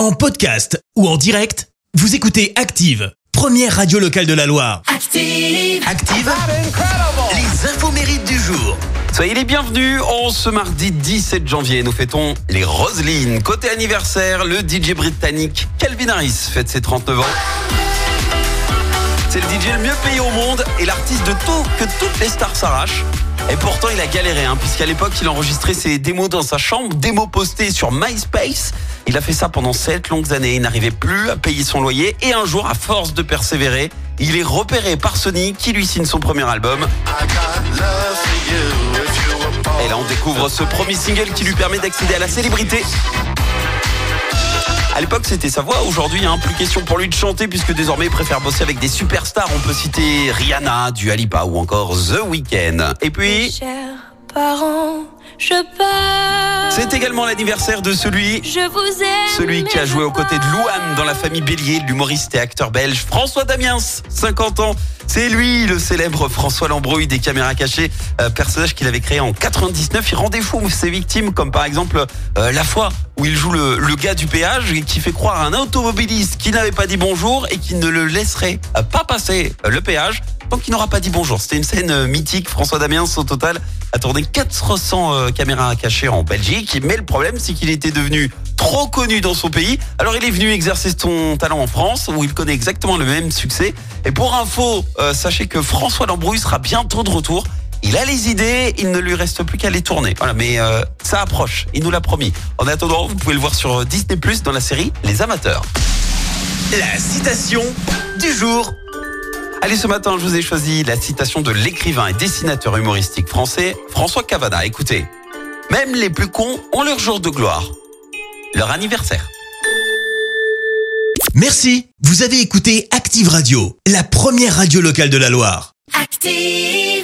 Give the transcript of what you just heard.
En podcast ou en direct, vous écoutez Active, première radio locale de la Loire. Active. Active, les infos mérites du jour. Soyez les bienvenus. En ce mardi 17 janvier, nous fêtons les Roselines. Côté anniversaire, le DJ britannique Calvin Harris fête ses 39 ans. C'est le DJ le mieux payé au monde et l'artiste de tout que toutes les stars s'arrachent. Et pourtant, il a galéré, hein, puisqu'à l'époque, il enregistrait ses démos dans sa chambre, démos postées sur MySpace. Il a fait ça pendant sept longues années. Il n'arrivait plus à payer son loyer. Et un jour, à force de persévérer, il est repéré par Sony, qui lui signe son premier album. Et là, on découvre ce premier single qui lui permet d'accéder à la célébrité. À l'époque, c'était sa voix. Aujourd'hui, hein, plus question pour lui de chanter puisque désormais, il préfère bosser avec des superstars. On peut citer Rihanna, Dua Lipa ou encore The Weeknd. Et puis, Chers parents, je pars. C'est également l'anniversaire de celui Je vous aime. Celui qui a joué aux côtés de. Louane dans la famille Bélier, l'humoriste et acteur belge François Damiens, 50 ans. C'est lui, le célèbre François Lambrouille des caméras cachées, euh, personnage qu'il avait créé en 99. Il rendait fou ses victimes, comme par exemple euh, La fois où il joue le, le gars du péage et qui fait croire à un automobiliste qui n'avait pas dit bonjour et qui ne le laisserait pas passer le péage tant qu'il n'aura pas dit bonjour. C'était une scène euh, mythique. François Damiens, au total, a tourné 400 euh, caméras cachées en Belgique. Mais le problème, c'est qu'il était devenu trop connu dans son pays. Alors il est venu exercer son talent en France, où il connaît exactement le même succès. Et pour info, euh, sachez que François Lambrouille sera bientôt de retour. Il a les idées, il ne lui reste plus qu'à les tourner. Voilà, mais ça approche, il nous l'a promis. En attendant, vous pouvez le voir sur Disney dans la série Les Amateurs. La citation du jour. Allez, ce matin, je vous ai choisi la citation de l'écrivain et dessinateur humoristique français François Cavada. Écoutez, même les plus cons ont leur jour de gloire, leur anniversaire. Merci, vous avez écouté Active Radio, la première radio locale de la Loire. Active.